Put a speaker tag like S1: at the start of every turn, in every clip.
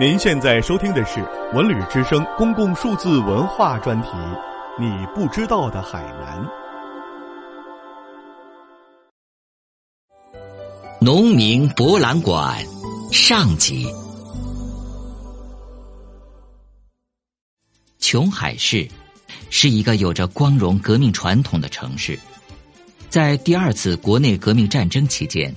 S1: 您现在收听的是文旅之声公共数字文化专题，《你不知道的海南》。
S2: 农民博览馆上集。琼海市是一个有着光荣革命传统的城市，在第二次国内革命战争期间，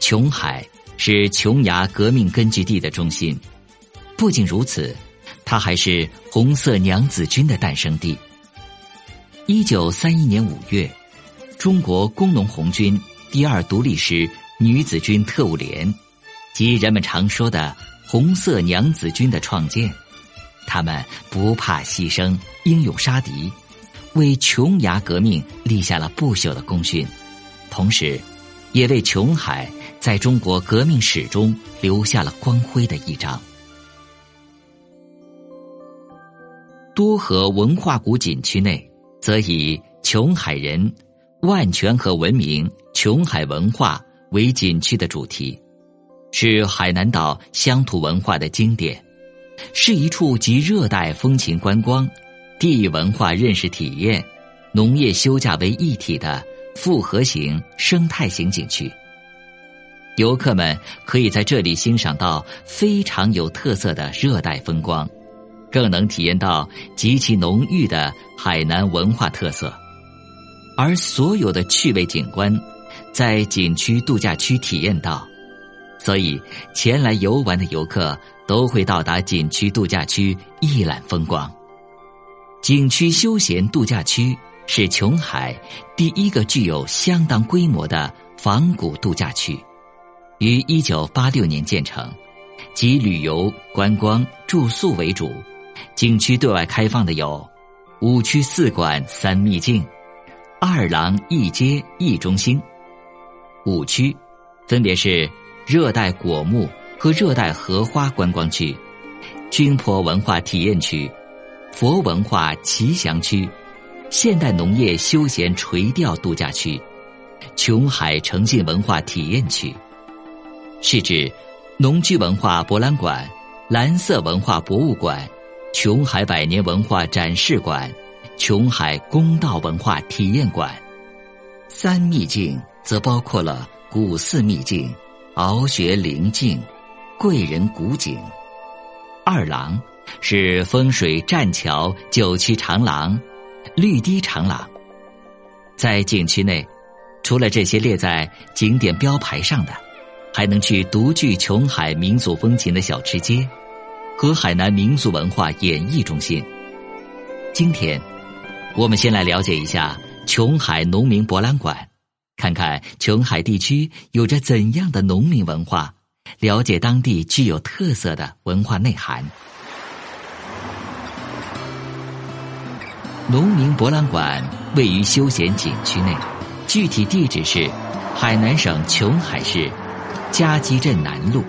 S2: 琼海是琼崖革命根据地的中心。不仅如此，它还是红色娘子军的诞生地。一九三一年五月，中国工农红军第二独立师女子军特务连，即人们常说的“红色娘子军”的创建。他们不怕牺牲，英勇杀敌，为琼崖革命立下了不朽的功勋，同时，也为琼海在中国革命史中留下了光辉的一章。多河文化谷景区内，则以“琼海人，万泉河文明，琼海文化”为景区的主题，是海南岛乡土文化的经典，是一处集热带风情观光、地域文化认识体验、农业休假为一体的复合型生态型景区。游客们可以在这里欣赏到非常有特色的热带风光。更能体验到极其浓郁的海南文化特色，而所有的趣味景观，在景区度假区体验到，所以前来游玩的游客都会到达景区度假区一览风光。景区休闲度假区是琼海第一个具有相当规模的仿古度假区，于一九八六年建成，集旅游、观光、住宿为主。景区对外开放的有五区四馆三秘境、二廊一街一中心。五区分别是热带果木和热带荷花观光区、军坡文化体验区、佛文化奇祥区、现代农业休闲垂钓度假区、琼海诚信文化体验区，是指农居文化博览馆、蓝色文化博物馆。琼海百年文化展示馆、琼海公道文化体验馆，三秘境则包括了古寺秘境、鳌穴灵境、贵人古井。二廊是风水栈桥九曲长廊、绿堤长廊。在景区内，除了这些列在景点标牌上的，还能去独具琼海民族风情的小吃街。和海南民族文化演艺中心。今天，我们先来了解一下琼海农民博览馆，看看琼海地区有着怎样的农民文化，了解当地具有特色的文化内涵。农民博览馆位于休闲景区内，具体地址是海南省琼海市嘉基镇南路。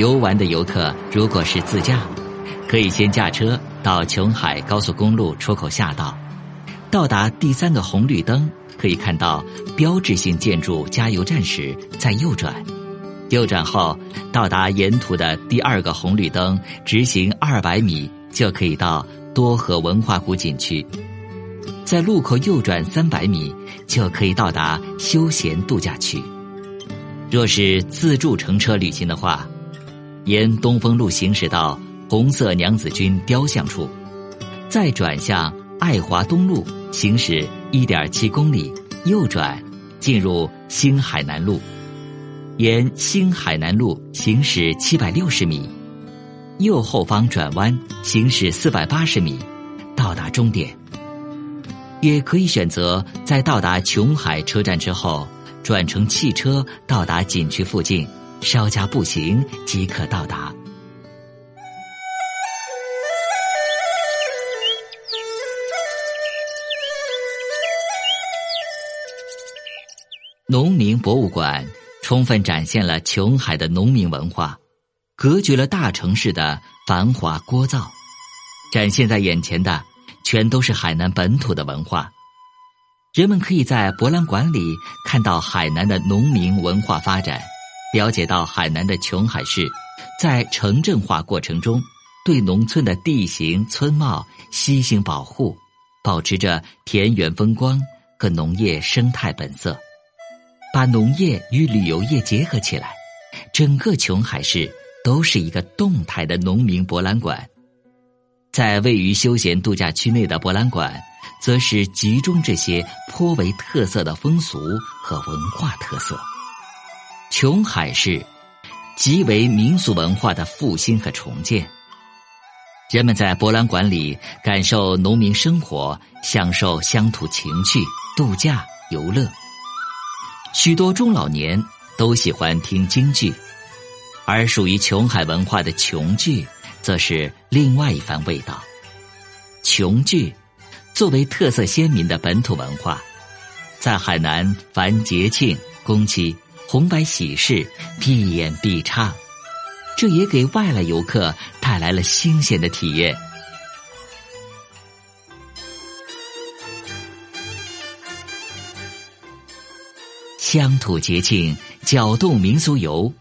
S2: 游玩的游客，如果是自驾，可以先驾车到琼海高速公路出口下道，到达第三个红绿灯，可以看到标志性建筑加油站时再右转，右转后到达沿途的第二个红绿灯，直行二百米就可以到多河文化谷景区，在路口右转三百米就可以到达休闲度假区。若是自助乘车旅行的话。沿东风路行驶到红色娘子军雕像处，再转向爱华东路行驶一点七公里，右转进入新海南路，沿新海南路行驶七百六十米，右后方转弯行驶四百八十米，到达终点。也可以选择在到达琼海车站之后，转乘汽车到达景区附近。稍加步行即可到达。农民博物馆充分展现了琼海的农民文化，隔绝了大城市的繁华聒噪，展现在眼前的全都是海南本土的文化。人们可以在博览馆里看到海南的农民文化发展。了解到海南的琼海市在城镇化过程中，对农村的地形村貌悉心保护，保持着田园风光和农业生态本色，把农业与旅游业结合起来，整个琼海市都是一个动态的农民博览馆。在位于休闲度假区内的博览馆，则是集中这些颇为特色的风俗和文化特色。琼海市，极为民俗文化的复兴和重建。人们在博览馆里感受农民生活，享受乡土情趣、度假游乐。许多中老年都喜欢听京剧，而属于琼海文化的琼剧。则是另外一番味道。琼剧作为特色鲜明的本土文化，在海南凡节庆、公期、红白喜事必演必唱，这也给外来游客带来了新鲜的体验。乡土节庆搅动民俗游，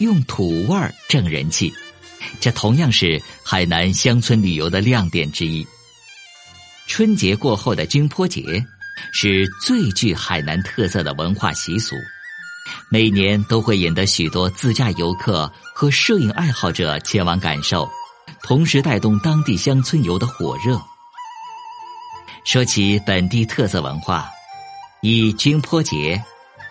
S2: 用土味儿挣人气。这同样是海南乡村旅游的亮点之一。春节过后的军坡节，是最具海南特色的文化习俗，每年都会引得许多自驾游客和摄影爱好者前往感受，同时带动当地乡村游的火热。说起本地特色文化，以军坡节、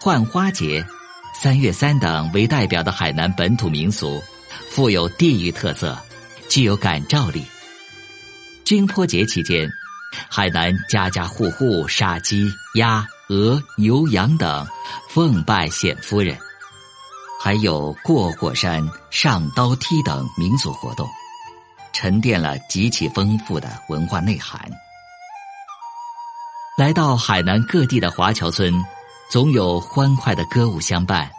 S2: 浣花节、三月三等为代表的海南本土民俗。富有地域特色，具有感召力。军坡节期间，海南家家户户杀鸡、鸭、鹅、牛、羊等，奉拜显夫人，还有过火山、上刀梯等民俗活动，沉淀了极其丰富的文化内涵。来到海南各地的华侨村，总有欢快的歌舞相伴。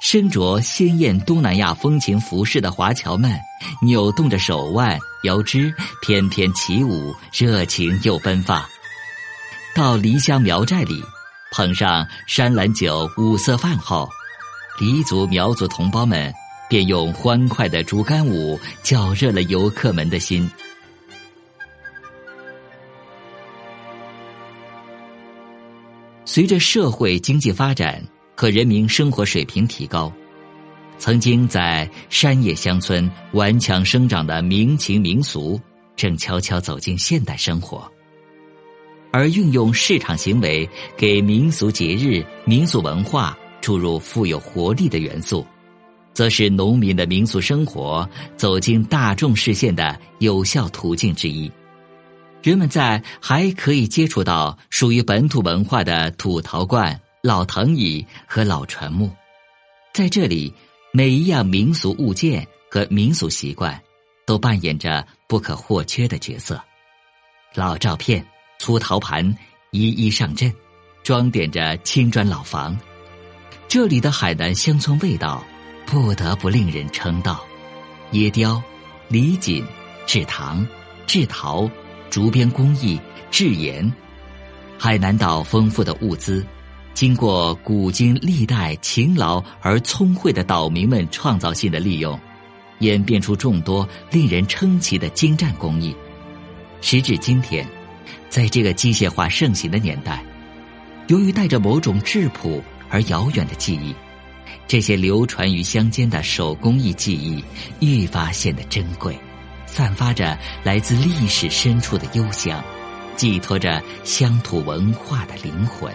S2: 身着鲜艳东南亚风情服饰的华侨们，扭动着手腕、腰肢，翩翩起舞，热情又奔放。到离乡苗寨里，捧上山兰酒、五色饭后，黎族、苗族同胞们便用欢快的竹竿舞搅热了游客们的心。随着社会经济发展。和人民生活水平提高，曾经在山野乡村顽强生长的民情民俗，正悄悄走进现代生活。而运用市场行为给民俗节日、民俗文化注入富有活力的元素，则是农民的民俗生活走进大众视线的有效途径之一。人们在还可以接触到属于本土文化的土陶罐。老藤椅和老船木，在这里，每一样民俗物件和民俗习惯，都扮演着不可或缺的角色。老照片、粗陶盘一一上阵，装点着青砖老房。这里的海南乡村味道，不得不令人称道。椰雕、李锦、制糖、制陶、竹编工艺、制盐，海南岛丰富的物资。经过古今历代勤劳而聪慧的岛民们创造性的利用，演变出众多令人称奇的精湛工艺。时至今天，在这个机械化盛行的年代，由于带着某种质朴而遥远的记忆，这些流传于乡间的手工艺技艺愈发显得珍贵，散发着来自历史深处的幽香，寄托着乡土文化的灵魂。